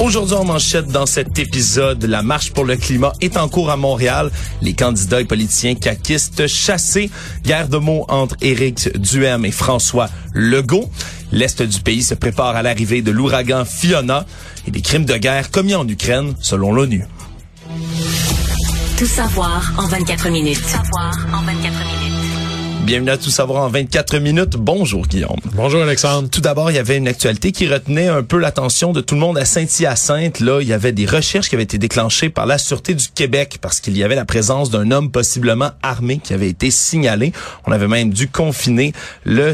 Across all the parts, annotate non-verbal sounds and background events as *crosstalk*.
Aujourd'hui en manchette dans cet épisode, la marche pour le climat est en cours à Montréal. Les candidats et politiciens caquistes chassés. Guerre de mots entre Éric Duhem et François Legault. L'Est du pays se prépare à l'arrivée de l'ouragan Fiona et des crimes de guerre commis en Ukraine selon l'ONU. Tout savoir en 24 minutes. Tout savoir en 24 minutes. Bienvenue à Tout savoir en 24 minutes. Bonjour Guillaume. Bonjour Alexandre. Tout d'abord, il y avait une actualité qui retenait un peu l'attention de tout le monde à Saint-Hyacinthe. Là, il y avait des recherches qui avaient été déclenchées par la Sûreté du Québec parce qu'il y avait la présence d'un homme possiblement armé qui avait été signalé. On avait même dû confiner le,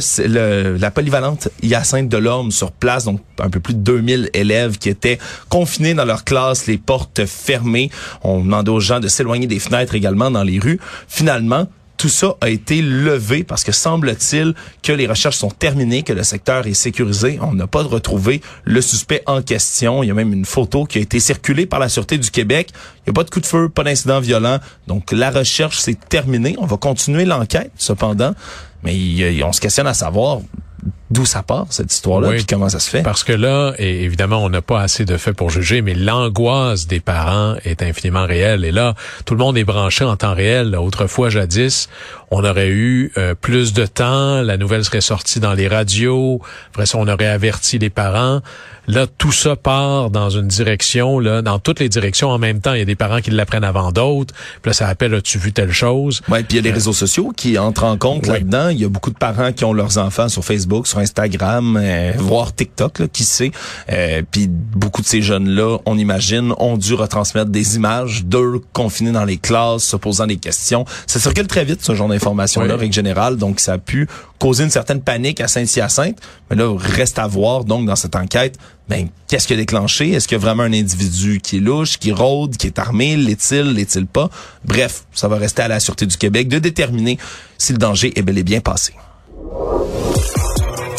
la polyvalente Hyacinthe de l'Orme sur place, donc un peu plus de 2000 élèves qui étaient confinés dans leur classe, les portes fermées. On demandait aux gens de s'éloigner des fenêtres également dans les rues. Finalement, tout ça a été levé parce que semble-t-il que les recherches sont terminées, que le secteur est sécurisé. On n'a pas retrouvé le suspect en question. Il y a même une photo qui a été circulée par la Sûreté du Québec. Il n'y a pas de coup de feu, pas d'incident violent. Donc la recherche s'est terminée. On va continuer l'enquête cependant. Mais on se questionne à savoir d'où ça part cette histoire-là puis comment ça se fait. Parce que là, et évidemment, on n'a pas assez de faits pour juger, mais l'angoisse des parents est infiniment réelle. Et là, tout le monde est branché en temps réel. Autrefois, jadis, on aurait eu euh, plus de temps, la nouvelle serait sortie dans les radios, après ça, on aurait averti les parents. Là, tout ça part dans une direction, là, dans toutes les directions en même temps. Il y a des parents qui l'apprennent avant d'autres. Puis là, ça appelle, as-tu vu telle chose? Ouais, puis il y a les euh, réseaux sociaux qui entrent en compte là-dedans. Il y a beaucoup de parents qui ont leurs enfants sur Facebook, sur Instagram, euh, voire TikTok, là, qui sait. Euh, puis beaucoup de ces jeunes-là, on imagine, ont dû retransmettre des images d'eux confinés dans les classes, se posant des questions. Ça circule très vite, ce genre d'informations-là, règle générale. Donc, ça a pu causer une certaine panique à Saint-Hyacinthe. Mais là, reste à voir, donc, dans cette enquête, ben, qu'est-ce qui a déclenché? Est-ce qu'il y a vraiment un individu qui est louche, qui rôde, qui est armé? L'est-il, l'est-il pas? Bref, ça va rester à la Sûreté du Québec de déterminer si le danger est bel et bien passé.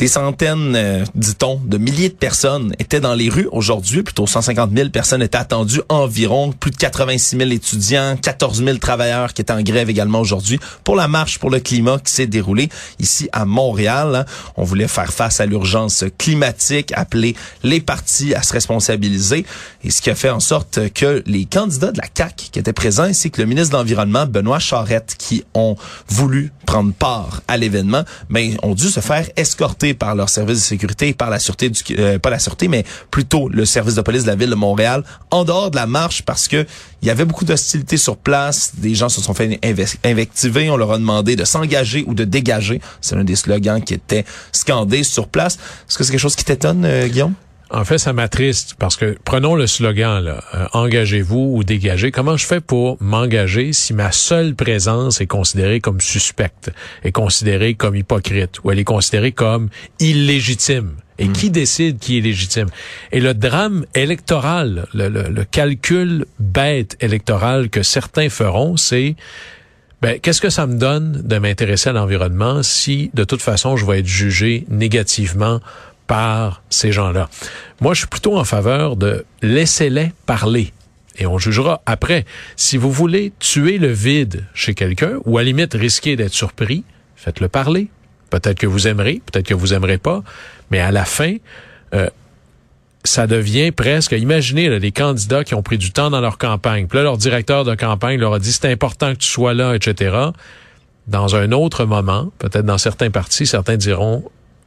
Des centaines, euh, dit-on, de milliers de personnes étaient dans les rues aujourd'hui. Plutôt 150 000 personnes étaient attendues environ. Plus de 86 000 étudiants, 14 000 travailleurs qui étaient en grève également aujourd'hui pour la marche pour le climat qui s'est déroulée ici à Montréal. Hein. On voulait faire face à l'urgence climatique, appeler les partis à se responsabiliser. Et ce qui a fait en sorte que les candidats de la CAQ qui étaient présents, ainsi que le ministre de l'Environnement, Benoît Charette, qui ont voulu prendre part à l'événement, mais ben, ont dû se faire escorter par leur service de sécurité par la sûreté du euh, pas la sûreté mais plutôt le service de police de la ville de Montréal en dehors de la marche parce que il y avait beaucoup d'hostilité sur place, des gens se sont fait invectiver, on leur a demandé de s'engager ou de dégager, c'est un des slogans qui était scandé sur place. Est-ce que c'est quelque chose qui t'étonne euh, Guillaume? En fait, ça m'attriste parce que prenons le slogan là, euh, engagez-vous ou dégagez. Comment je fais pour m'engager si ma seule présence est considérée comme suspecte, est considérée comme hypocrite ou elle est considérée comme illégitime? Et hmm. qui décide qui est légitime? Et le drame électoral, le, le calcul bête électoral que certains feront, c'est ben, qu'est-ce que ça me donne de m'intéresser à l'environnement si, de toute façon, je vais être jugé négativement par ces gens-là. Moi, je suis plutôt en faveur de laisser-les parler. Et on jugera après. Si vous voulez tuer le vide chez quelqu'un, ou à limite risquer d'être surpris, faites-le parler. Peut-être que vous aimerez, peut-être que vous aimerez pas, mais à la fin, euh, ça devient presque, imaginez là, les candidats qui ont pris du temps dans leur campagne, puis là, leur directeur de campagne leur a dit c'est important que tu sois là, etc. Dans un autre moment, peut-être dans certains partis, certains diront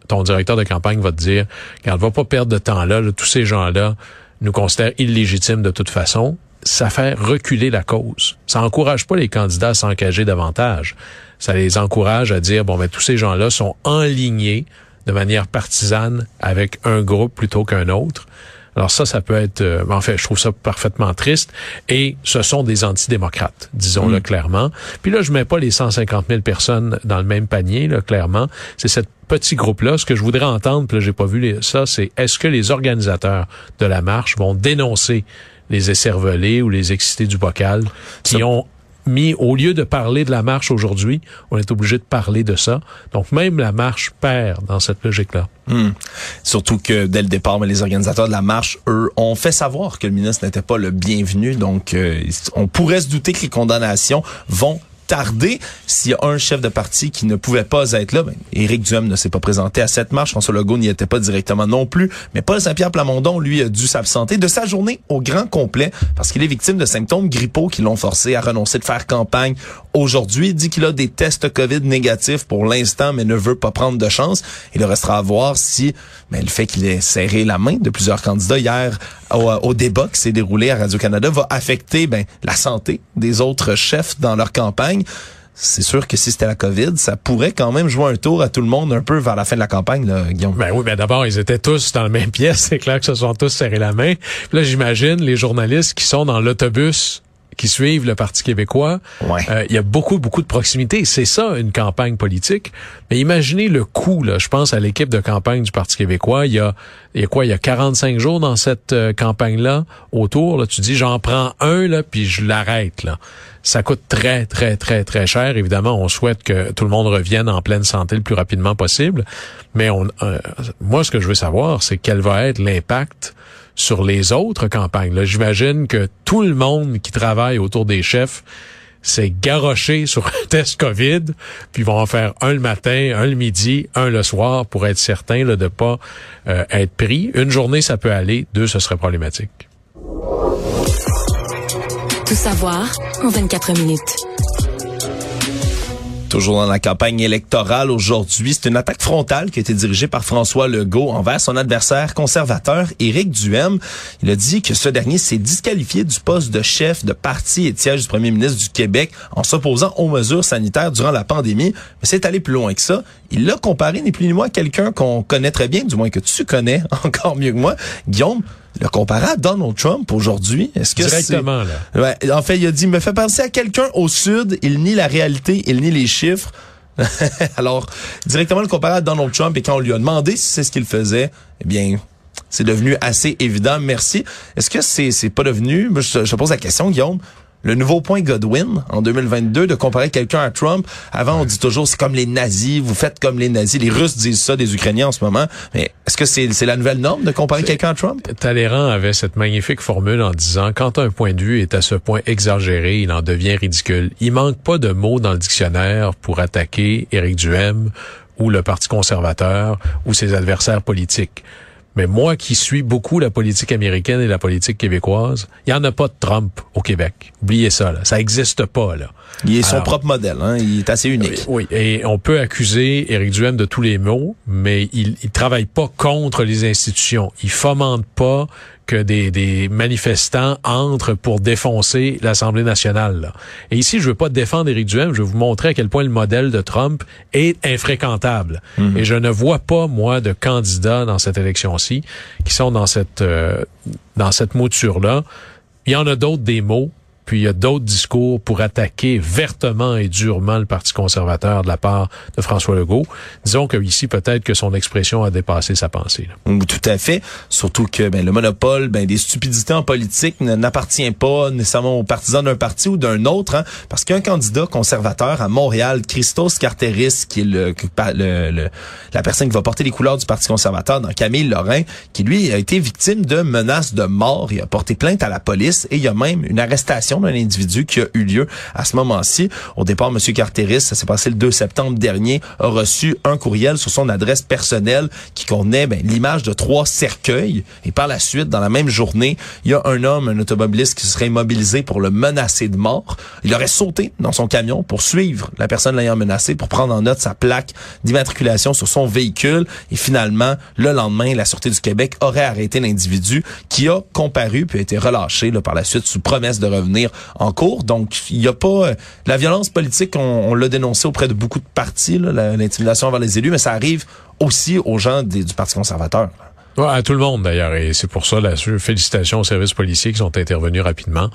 ton directeur de campagne va te dire, regarde, va pas perdre de temps là, tous ces gens-là nous considèrent illégitimes de toute façon. Ça fait reculer la cause. Ça encourage pas les candidats à s'engager davantage. Ça les encourage à dire, bon, ben, tous ces gens-là sont enlignés de manière partisane avec un groupe plutôt qu'un autre. Alors ça, ça peut être, euh, en fait, je trouve ça parfaitement triste. Et ce sont des antidémocrates, disons-le mm. clairement. Puis là, je mets pas les 150 000 personnes dans le même panier, là, clairement. C'est cette petit groupe-là. Ce que je voudrais entendre, puis là, j'ai pas vu ça, c'est est-ce que les organisateurs de la marche vont dénoncer les écervelés ou les excités du bocal qui ont mis, au lieu de parler de la marche aujourd'hui, on est obligé de parler de ça. Donc même la marche perd dans cette logique-là. Hmm. Surtout que dès le départ, mais les organisateurs de la marche, eux, ont fait savoir que le ministre n'était pas le bienvenu. Donc, euh, on pourrait se douter que les condamnations vont tarder. S'il y a un chef de parti qui ne pouvait pas être là, ben, Éric Duhem ne s'est pas présenté à cette marche. François Legault n'y était pas directement non plus. Mais Paul Saint-Pierre Plamondon, lui, a dû s'absenter de sa journée au grand complet parce qu'il est victime de symptômes grippaux qui l'ont forcé à renoncer de faire campagne aujourd'hui. Il dit qu'il a des tests COVID négatifs pour l'instant, mais ne veut pas prendre de chance. Il restera à voir si ben, le fait qu'il ait serré la main de plusieurs candidats hier au, débat qui s'est déroulé à Radio-Canada va affecter ben, la santé des autres chefs dans leur campagne. C'est sûr que si c'était la COVID, ça pourrait quand même jouer un tour à tout le monde un peu vers la fin de la campagne, là, Guillaume. Ben oui, mais d'abord, ils étaient tous dans la même pièce. *laughs* C'est clair que se sont tous serrés la main. Puis là, j'imagine les journalistes qui sont dans l'autobus qui suivent le Parti québécois. Euh, il y a beaucoup, beaucoup de proximité. C'est ça, une campagne politique. Mais imaginez le coût, là. Je pense à l'équipe de campagne du Parti québécois. Il y a, il y a quoi? Il y a 45 jours dans cette euh, campagne-là autour. Là. Tu dis, j'en prends un, là, puis je l'arrête, là. Ça coûte très, très, très, très cher. Évidemment, on souhaite que tout le monde revienne en pleine santé le plus rapidement possible. Mais on, euh, moi, ce que je veux savoir, c'est quel va être l'impact sur les autres campagnes. J'imagine que tout le monde qui travaille autour des chefs s'est garoché sur un test COVID, puis vont en faire un le matin, un le midi, un le soir pour être certain là, de pas euh, être pris. Une journée, ça peut aller. Deux, ce serait problématique. Tout savoir en 24 minutes. Toujours dans la campagne électorale aujourd'hui, c'est une attaque frontale qui a été dirigée par François Legault envers son adversaire conservateur Éric Duhem. Il a dit que ce dernier s'est disqualifié du poste de chef de parti et siège du premier ministre du Québec en s'opposant aux mesures sanitaires durant la pandémie. Mais c'est allé plus loin que ça. Il l'a comparé ni plus ni moins à quelqu'un qu'on connaît très bien, du moins que tu connais *laughs* encore mieux que moi. Guillaume, le comparer à Donald Trump aujourd'hui. Est-ce que Directement, là. Ouais, en fait, il a dit, me fait penser à quelqu'un au Sud, il nie la réalité, il nie les chiffres. *laughs* Alors, directement le comparer à Donald Trump et quand on lui a demandé si c'est ce qu'il faisait, eh bien, c'est devenu assez évident. Merci. Est-ce que c'est c'est pas devenu, je, je pose la question, Guillaume, le nouveau point Godwin en 2022 de comparer quelqu'un à Trump. Avant, on dit toujours c'est comme les nazis, vous faites comme les nazis. Les Russes disent ça des Ukrainiens en ce moment. Mais est-ce que c'est la nouvelle norme de comparer quelqu'un à Trump? Talleyrand avait cette magnifique formule en disant quand un point de vue est à ce point exagéré, il en devient ridicule. Il manque pas de mots dans le dictionnaire pour attaquer Éric Duhem ou le Parti conservateur ou ses adversaires politiques. Mais moi qui suis beaucoup la politique américaine et la politique québécoise, il y en a pas de Trump au Québec. Oubliez ça, là. ça existe pas. Là. Il est son propre modèle, hein? il est assez unique. Oui, et on peut accuser Éric Duhem de tous les maux, mais il, il travaille pas contre les institutions. Il fomente pas que des, des manifestants entrent pour défoncer l'Assemblée nationale. Et ici, je veux pas défendre Éric Duhem, je veux vous montrer à quel point le modèle de Trump est infréquentable. Mhm. Et je ne vois pas, moi, de candidats dans cette élection-ci qui sont dans cette, euh, dans cette mouture-là. Il y en a d'autres des mots, puis il y a d'autres discours pour attaquer vertement et durement le Parti conservateur de la part de François Legault. Disons que ici, peut-être que son expression a dépassé sa pensée. Tout à fait. Surtout que ben, le monopole ben, des stupidités en politique n'appartient pas nécessairement aux partisans d'un parti ou d'un autre. Hein, parce qu'un candidat conservateur à Montréal, Christos Carteris, qui est le, le, la personne qui va porter les couleurs du Parti conservateur dans Camille Lorrain, qui lui a été victime de menaces de mort. Il a porté plainte à la police et il y a même une arrestation d'un individu qui a eu lieu à ce moment-ci. Au départ, M. Carteris, ça s'est passé le 2 septembre dernier, a reçu un courriel sur son adresse personnelle qui contenait ben, l'image de trois cercueils. Et par la suite, dans la même journée, il y a un homme, un automobiliste qui serait immobilisé pour le menacer de mort. Il aurait sauté dans son camion pour suivre la personne l'ayant menacé, pour prendre en note sa plaque d'immatriculation sur son véhicule. Et finalement, le lendemain, la Sûreté du Québec aurait arrêté l'individu qui a comparu puis a été relâché là, par la suite sous promesse de revenir en cours. Donc, il n'y a pas... Euh, la violence politique, on, l'a dénoncé auprès de beaucoup de partis, l'intimidation envers les élus, mais ça arrive aussi aux gens du Parti conservateur. à tout le monde d'ailleurs, et c'est pour ça la félicitations aux services policiers qui sont intervenus rapidement.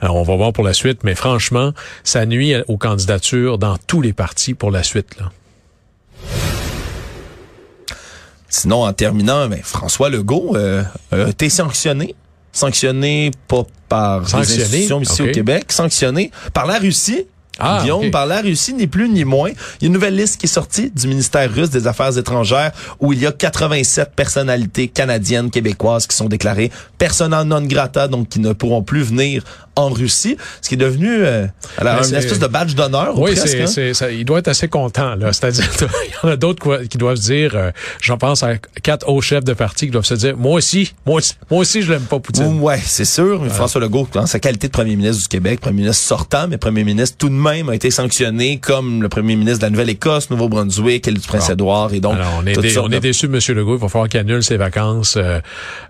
Alors on va voir pour la suite, mais franchement, ça nuit aux candidatures dans tous les partis pour la suite. Là. Sinon, en terminant, ben, François Legault euh, a été sanctionné sanctionné pas par Sanctionné? les institutions ici au Québec, sanctionné par la Russie. Ah, Guillaume, par la Russie, ni plus ni moins. Il y a une nouvelle liste qui est sortie du ministère russe des Affaires étrangères où il y a 87 personnalités canadiennes, québécoises qui sont déclarées persona non grata, donc qui ne pourront plus venir en Russie, ce qui est devenu euh, alors, Ben, une espèce de badge d'honneur. Oui, c'est, hein. ça- il doit être assez content. Là. C'est-à-dire, *laughs* il y en a d'autres qui doivent se dire, euh, j'en pense à quatre hauts chefs de parti qui doivent se dire, moi aussi, moi aussi, moi aussi je l'aime pas Poutine. Ouais, c'est sûr. Mais François Legault, en sa qualité de premier ministre du Québec, premier ministre sortant, mais premier ministre tout de même a été sanctionné comme le premier ministre de la Nouvelle-Écosse, Nouveau-Brunswick, l'île du Prince-Édouard et donc Alors, on est, dé- on est déçu M. Legault. Il va falloir qu'il annule ses vacances euh,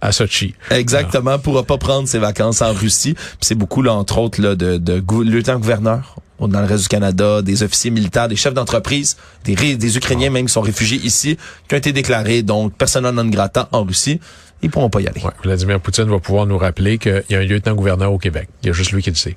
à Sochi. Exactement, pourra pas prendre ses vacances en Russie. C'est beaucoup là entre autres là de, de gou- lieutenants-gouverneurs dans le reste du Canada, des officiers militaires, des chefs d'entreprise, des, Ukrainiens même qui sont réfugiés ici, qui ont été déclarés donc persona non grata en Russie. Ils pourront pas y aller. Ouais, Vladimir Poutine va pouvoir nous rappeler qu'il y a un lieutenant-gouverneur au Québec. Il y a juste lui qui le sait.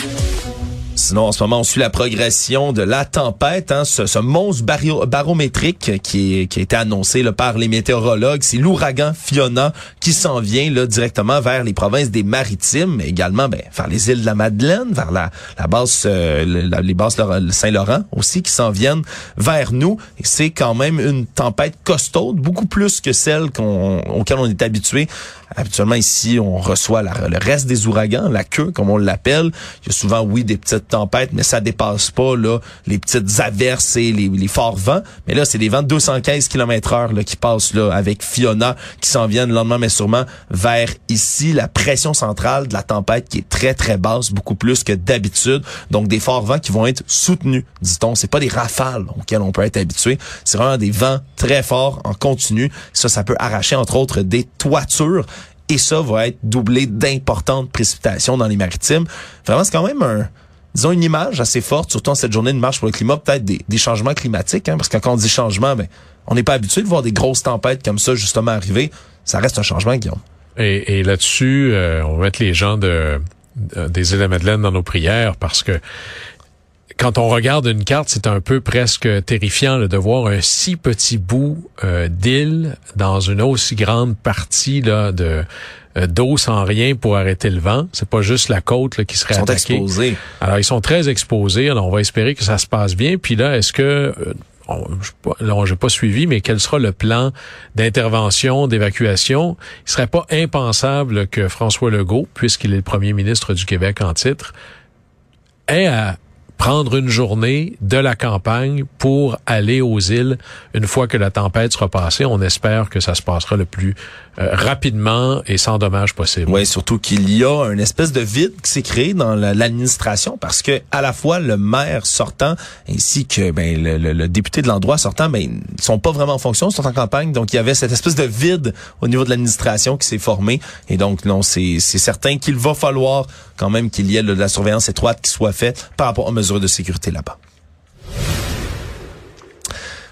Sinon, en ce moment, on suit la progression de la tempête, hein, ce, ce monstre barométrique qui, qui a été annoncé là, par les météorologues. C'est l'ouragan Fiona qui s'en vient là, directement vers les provinces des Maritimes, mais également ben, vers les îles de la Madeleine, vers la, la basse, euh, les le Saint-Laurent aussi, qui s'en viennent vers nous. Et c'est quand même une tempête costaude, beaucoup plus que celle qu'on, auquel on est habitué. Habituellement, ici, on reçoit le reste des ouragans, la queue, comme on l'appelle. Il y a souvent, oui, des petites tempêtes, mais ça dépasse pas là les petites averses et les, forts vents. Mais là, c'est des vents de 215 km heure là, qui passent là avec Fiona, qui s'en viennent lentement, mais sûrement vers ici. La pression centrale de la tempête qui est très, très basse, beaucoup plus que d'habitude. Donc, des forts vents qui vont être soutenus, dit-on. C'est pas des rafales auxquelles on peut être habitué. C'est vraiment des vents très forts en continu. Ça, ça peut arracher, entre autres, des toitures. Et ça va être doublé d'importantes précipitations dans les maritimes. Vraiment, c'est quand même un, disons, une image assez forte, surtout en cette journée de marche pour le climat, peut-être des, changements climatiques, hein, parce que quand on dit changement, ben, on n'est pas habitué de voir des grosses tempêtes comme ça justement arriver. Ça reste un changement, Guillaume. Et, là-dessus, euh, on va mettre les gens de, de- des îles de Madeleine dans nos prières parce que quand on regarde une carte, c'est un peu presque terrifiant de voir un si petit bout euh, d'île dans une aussi grande partie là, de d'eau sans rien pour arrêter le vent. C'est pas juste la côte là, qui serait Ils sont attaquée. exposés. Alors, ils sont très exposés. Alors, on va espérer que ça se passe bien. Puis là, est-ce que... euh, on- j'ai pas suivi, mais quel sera le plan d'intervention, d'évacuation? Il serait pas impensable que François Legault, puisqu'il est le premier ministre du Québec en titre, ait à prendre une journée de la campagne pour aller aux îles une fois que la tempête sera passée. On espère que ça se passera le plus euh, rapidement et sans dommage possible. Oui, surtout qu'il y a une espèce de vide qui s'est créé dans la- l'administration parce que à la fois le maire sortant ainsi que ben, le, le- le député de l'endroit sortant, ben, ils sont pas vraiment en fonction, ils sont en campagne. Donc il y avait cette espèce de vide au niveau de l'administration qui s'est formé. Et donc non, c'est certain qu'il va falloir quand même qu'il y ait de la surveillance étroite qui soit faite par rapport aux mesures de sécurité là-bas.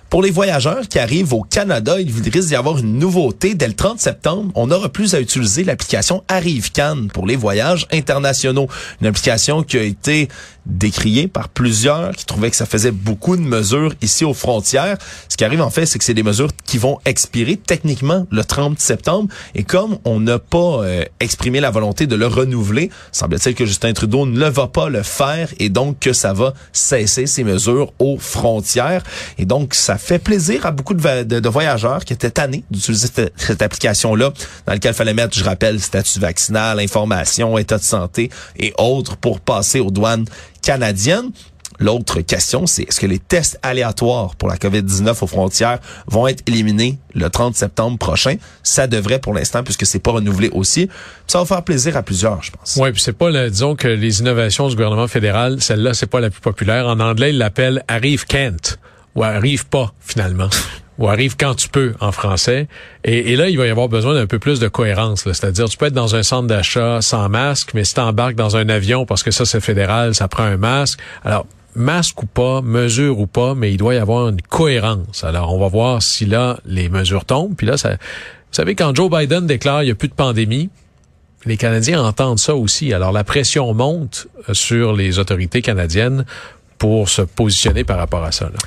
Pour les voyageurs qui arrivent au Canada, il risque d'y avoir une nouveauté. Dès le 30 septembre, on n'aura plus à utiliser l'application ArriveCan pour les voyages internationaux. Une application qui a été décriée par plusieurs qui trouvaient que ça faisait beaucoup de mesures ici aux frontières. Ce qui arrive en fait, c'est que c'est des mesures qui vont expirer techniquement le 30 septembre. Et comme on n'a pas euh, exprimé la volonté de le renouveler, semble-t-il que Justin Trudeau ne va pas le faire et donc que ça va cesser ces mesures aux frontières. Et donc, ça fait plaisir à beaucoup de voyageurs qui étaient tannés d'utiliser cette, cette application-là dans laquelle il fallait mettre, je rappelle, statut vaccinal, information, état de santé et autres pour passer aux douanes canadiennes. L'autre question, c'est est-ce que les tests aléatoires pour la COVID-19 aux frontières vont être éliminés le 30 septembre prochain? Ça devrait pour l'instant, puisque c'est pas renouvelé aussi. Ça va faire plaisir à plusieurs, je pense. Oui, puis c'est pas, le- disons que les innovations du gouvernement fédéral, celle-là, c'est pas la plus populaire. En anglais, ils l'appellent arrive can't ou arrive pas finalement. Ou arrive quand tu peux en français. Et, là, il va y avoir besoin d'un peu plus de cohérence. C'est-à-dire, tu peux être dans un centre d'achat sans masque, mais si tu embarques dans un avion, parce que ça, c'est fédéral, ça prend un masque. Alors, masque ou pas, mesure ou pas, mais il doit y avoir une cohérence. Alors, on va voir si là, les mesures tombent. Puis là, ça, vous savez, quand Joe Biden déclare il n'y a plus de pandémie, les Canadiens entendent ça aussi. Alors, la pression monte euh, sur les autorités canadiennes pour se positionner par rapport à ça. là.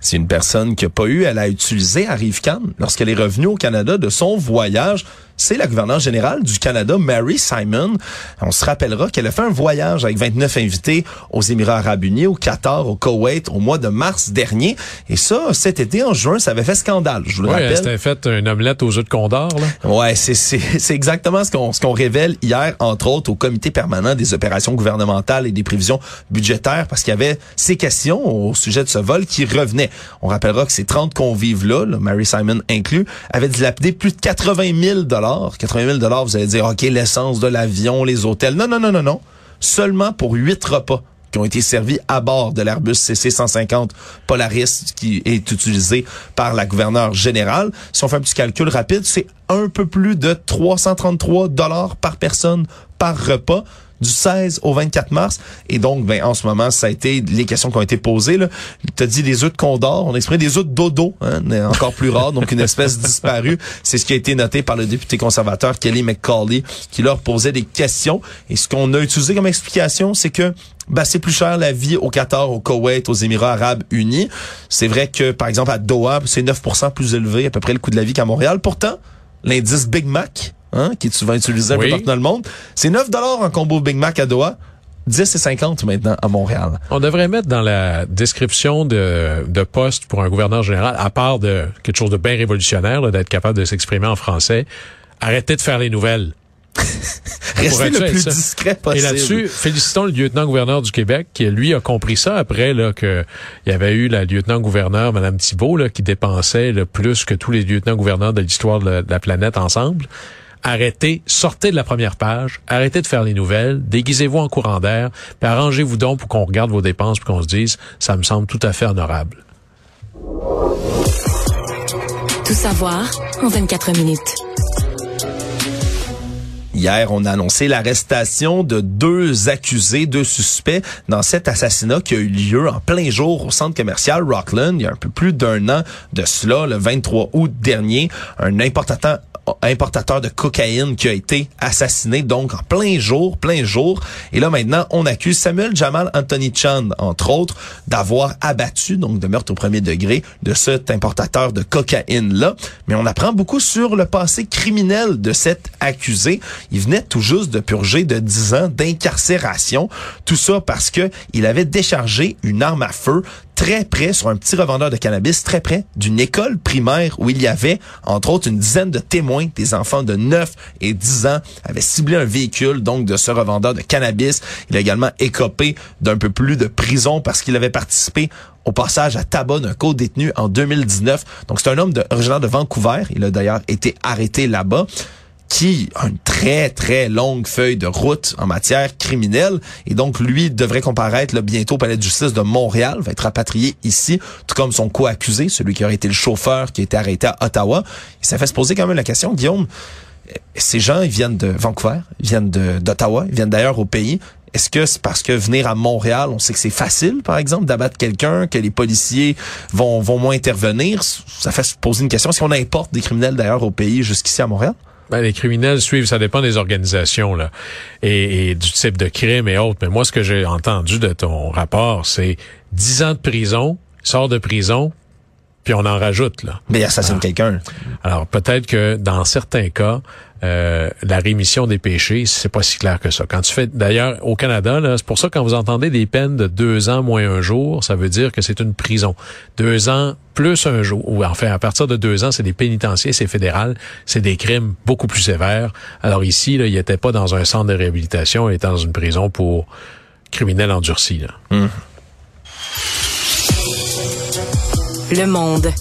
C'est une personne qui a pas eu, elle a utilisé à Rivcan lorsqu'elle est revenue au Canada de son voyage c'est la gouverneure générale du Canada, Mary Simon. On se rappellera qu'elle a fait un voyage avec 29 invités aux Émirats arabes unis, au Qatar, au Koweït au mois de mars dernier. Et ça, cet été, en juin, ça avait fait scandale, je vous le ouais, rappelle. C'était fait une omelette aux œufs de Condor, là. Ouais, c'est *laughs* c'est exactement ce qu'on ce qu'on révèle hier entre autres au comité permanent des opérations gouvernementales et des prévisions budgétaires parce qu'il y avait ces questions au sujet de ce vol qui revenaient. On rappellera que ces 30 convives là, Mary Simon inclus, avaient dilapidé plus de 80 000 dollars 80 000 vous allez dire, OK, l'essence de l'avion, les hôtels. Non, non, non, non, non. Seulement pour huit repas qui ont été servis à bord de l'Airbus CC-150 Polaris qui est utilisé par la gouverneure générale. Si on fait un petit calcul rapide, c'est un peu plus de 333 dollars par personne par repas du 16 au 24 mars. Et donc, ben, en ce moment, ça a été les questions qui ont été posées. Là. Tu as dit des œufs de condor, on exprimé des œufs de dodo, hein, encore plus rare, donc une espèce *laughs* disparue. C'est ce qui a été noté par le député conservateur Kelly McCauley, qui leur posait des questions. Et ce qu'on a utilisé comme explication, c'est que ben, c'est plus cher la vie au Qatar, au Koweït, aux Émirats arabes unis. C'est vrai que, par exemple, à Doha, c'est 9% plus élevé, à peu près le coût de la vie qu'à Montréal. Pourtant, l'indice Big Mac, hein, qui est souvent utilisé un peu partout dans le monde. C'est 9 dollars un combo Big Mac à Doha. 10 et 50 maintenant à Montréal. On devrait mettre dans la description de, de poste pour un gouverneur général, à part de quelque chose de bien révolutionnaire, d'être capable de s'exprimer en français, arrêtez de faire les nouvelles. *laughs* Restez le plus discret possible. Et là-dessus, félicitons le lieutenant-gouverneur du Québec qui, lui, a compris ça après là que il y avait eu la lieutenant-gouverneur, Mme Thibault, là, qui dépensait le plus que tous les lieutenants-gouverneurs de l'histoire de, la planète ensemble arrêtez, sortez de la première page, arrêtez de faire les nouvelles, déguisez-vous en courant d'air, puis arrangez-vous donc pour qu'on regarde vos dépenses puis qu'on se dise, ça me semble tout à fait honorable. Tout savoir en 24 minutes. Hier, on a annoncé l'arrestation de deux accusés, deux suspects dans cet assassinat qui a eu lieu en plein jour au centre commercial Rockland il y a un peu plus d'un an de cela, le 23 août dernier. Un importateur importateur de cocaïne qui a été assassiné donc en plein jour, plein jour. Et là maintenant, on accuse Samuel Jamal Anthony Chan, entre autres, d'avoir abattu, donc de meurtre au premier degré, de cet importateur de cocaïne-là. Mais on apprend beaucoup sur le passé criminel de cet accusé. Il venait tout juste de purger de 10 ans d'incarcération. Tout ça parce que il avait déchargé une arme à feu très près, sur un petit revendeur de cannabis, très près d'une école primaire où il y avait, entre autres, une dizaine de témoins, des enfants de 9 et 10 ans, avaient ciblé un véhicule, donc, de ce revendeur de cannabis. Il a également écopé d'un peu plus de prison parce qu'il avait participé au passage à tabac d'un co-détenu en 2019. Donc, c'est un homme de, originaire de Vancouver. Il a d'ailleurs été arrêté là-bas qui a une très, très longue feuille de route en matière criminelle. Et donc, lui devrait comparaître là, bientôt au palais de justice de Montréal, va être rapatrié ici, tout comme son co-accusé, celui qui aurait été le chauffeur qui a été arrêté à Ottawa. Ça fait se poser quand même la question, Guillaume, ces gens, ils viennent de Vancouver, ils viennent d'Ottawa, ils viennent d'ailleurs au pays. Est-ce que c'est parce que venir à Montréal, on sait que c'est facile, par exemple, d'abattre quelqu'un, que les policiers vont, vont moins intervenir? Ça fait se poser une question. Si on importe des criminels d'ailleurs au pays jusqu'ici à Montréal? Ben, les criminels suivent, ça dépend des organisations là et, du type de crime et autres. Mais moi, ce que j'ai entendu de ton rapport, c'est 10 ans de prison, sort de prison, puis on en rajoute là. Mais il assassine ah. quelqu'un. Alors peut-être que dans certains cas, euh, la rémission des péchés, c'est pas si clair que ça. Quand tu fais, d'ailleurs, au Canada, c'est pour ça quand vous entendez des peines de deux ans moins un jour, ça veut dire que c'est une prison. Deux ans plus un jour, ou enfin à partir de deux ans, c'est des pénitenciers, c'est fédéral, c'est des crimes beaucoup plus sévères. Alors ici, là, il était pas dans un centre de réhabilitation, il était dans une prison pour criminels endurcis. Là. Hum. Le Monde.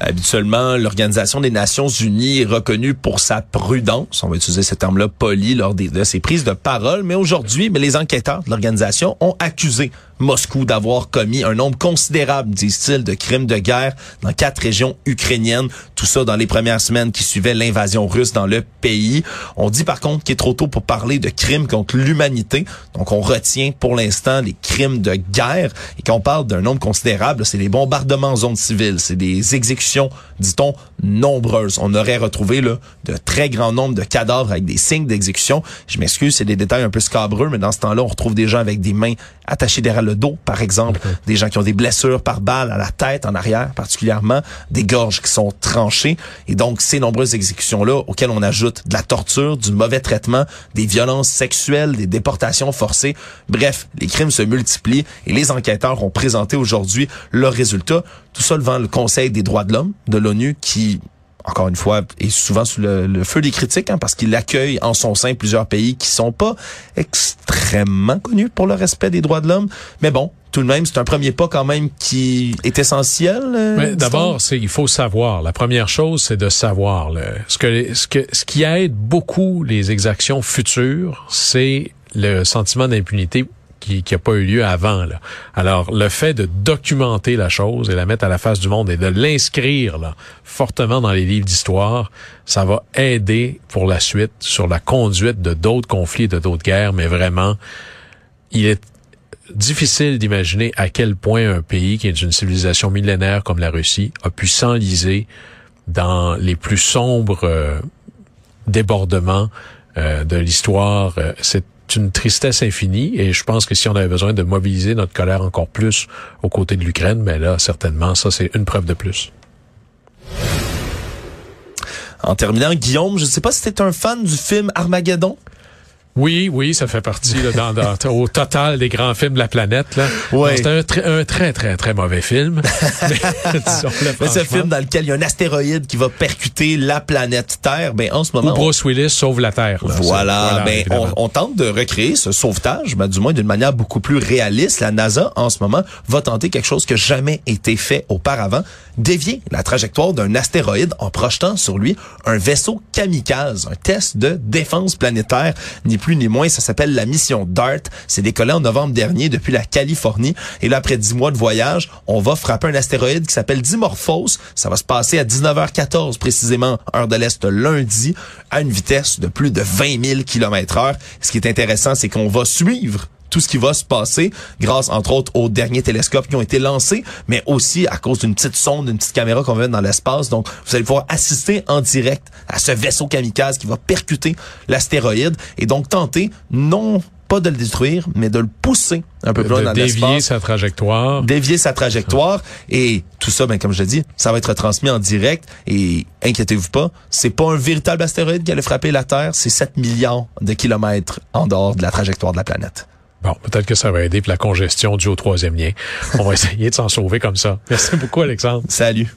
Habituellement, l'Organisation des Nations Unies est reconnue pour sa prudence, on va utiliser ce terme-là poli lors de ses prises de parole, mais aujourd'hui, les enquêteurs de l'organisation ont accusé Moscou d'avoir commis un nombre considérable, disent-ils, de crimes de guerre dans quatre régions ukrainiennes. Tout ça dans les premières semaines qui suivaient l'invasion russe dans le pays. On dit par contre qu'il est trop tôt pour parler de crimes contre l'humanité. Donc on retient pour l'instant les crimes de guerre. Et quand on parle d'un nombre considérable, c'est des bombardements en zone civile, c'est des exécutions, dit-on, nombreuses. On aurait retrouvé là, de très grands nombres de cadavres avec des signes d'exécution. Je m'excuse, c'est des détails un peu scabreux, mais dans ce temps-là, on retrouve des gens avec des mains attachées derrière le le dos, par exemple, Mhm. des gens qui ont des blessures par balle à la tête, en arrière particulièrement, des gorges qui sont tranchées. Et donc, ces nombreuses exécutions-là, auxquelles on ajoute de la torture, du mauvais traitement, des violences sexuelles, des déportations forcées. Bref, les crimes se multiplient et les enquêteurs ont présenté aujourd'hui leurs résultats. Tout ça devant le Conseil des droits de l'homme de l'ONU qui encore une fois, est souvent sous le, le feu des critiques, hein, parce qu'il accueille en son sein plusieurs pays qui sont pas extrêmement connus pour le respect des droits de l'homme. Mais bon, tout de même, c'est un premier pas quand même qui est essentiel. euh, d'abord, c'est il faut savoir. La première chose, c'est de savoir. là. ce que ce que ce qui aide beaucoup les exactions futures, c'est le sentiment d'impunité qui qui a pas eu lieu avant. Là. Alors, le fait de documenter la chose et la mettre à la face du monde et de l'inscrire fortement dans les livres d'histoire, ça va aider pour la suite sur la conduite de d'autres conflits, de d'autres guerres. Mais vraiment, il est difficile d'imaginer à quel point un pays qui est une civilisation millénaire comme la Russie a pu s'enliser dans les plus sombres euh, débordements euh, de l'histoire. Euh, une tristesse infinie et je pense que si on avait besoin de mobiliser notre colère encore plus aux côtés de l'Ukraine, mais là, certainement, ça, c'est une preuve de plus. En terminant, Guillaume, je ne sais pas si t'es un fan du film Armageddon? Oui, oui, ça fait partie là, dans, dans- au total des grands films de la planète. Là. Non, C'est un, très- un très, très, très mauvais film. *laughs* Mais, *laughs* disons-le Mais ce franchement. film dans lequel il y a un astéroïde qui va percuter la planète Terre, ben en ce moment, Bruce Willis sauve la Terre. là. Voilà, C'est- ben, on tente de recréer ce sauvetage, ben, du moins d'une manière beaucoup plus réaliste. La NASA, en ce moment, va tenter quelque chose qui n'a jamais été fait auparavant, dévier la trajectoire d'un astéroïde en projetant sur lui un vaisseau kamikaze, un test de défense planétaire, ni plus ni moins. Ça s'appelle la mission DART. C'est décollé en novembre dernier depuis la Californie. Et là, après dix mois de voyage, on va frapper un astéroïde qui s'appelle Dimorphos. Ça va se passer à 19h14 précisément, heure de l'Est lundi, à une vitesse de plus de 20 000 km heure. Ce qui est intéressant, c'est qu'on va suivre tout ce qui va se passer grâce, entre autres, aux derniers télescopes qui ont été lancés, mais aussi à cause d'une petite sonde, d'une petite caméra qu'on va mettre dans l'espace. Donc, vous allez pouvoir assister en direct à ce vaisseau kamikaze qui va percuter l'astéroïde et donc tenter, non pas de le détruire, mais de le pousser un peu plus loin dans dévier l'espace. sa trajectoire. dévier sa trajectoire. Et tout ça ben comme je l'ai dit ça va être transmis en direct. Et inquiétez-vous pas c'est pas un véritable astéroïde qui allait frapper la Terre c'est 7 milliards de kilomètres en dehors de la trajectoire de la planète Bon, peut-être que ça va aider pour la congestion due au troisième lien. On va *laughs* essayer de s'en sauver comme ça. Merci beaucoup, Alexandre. salut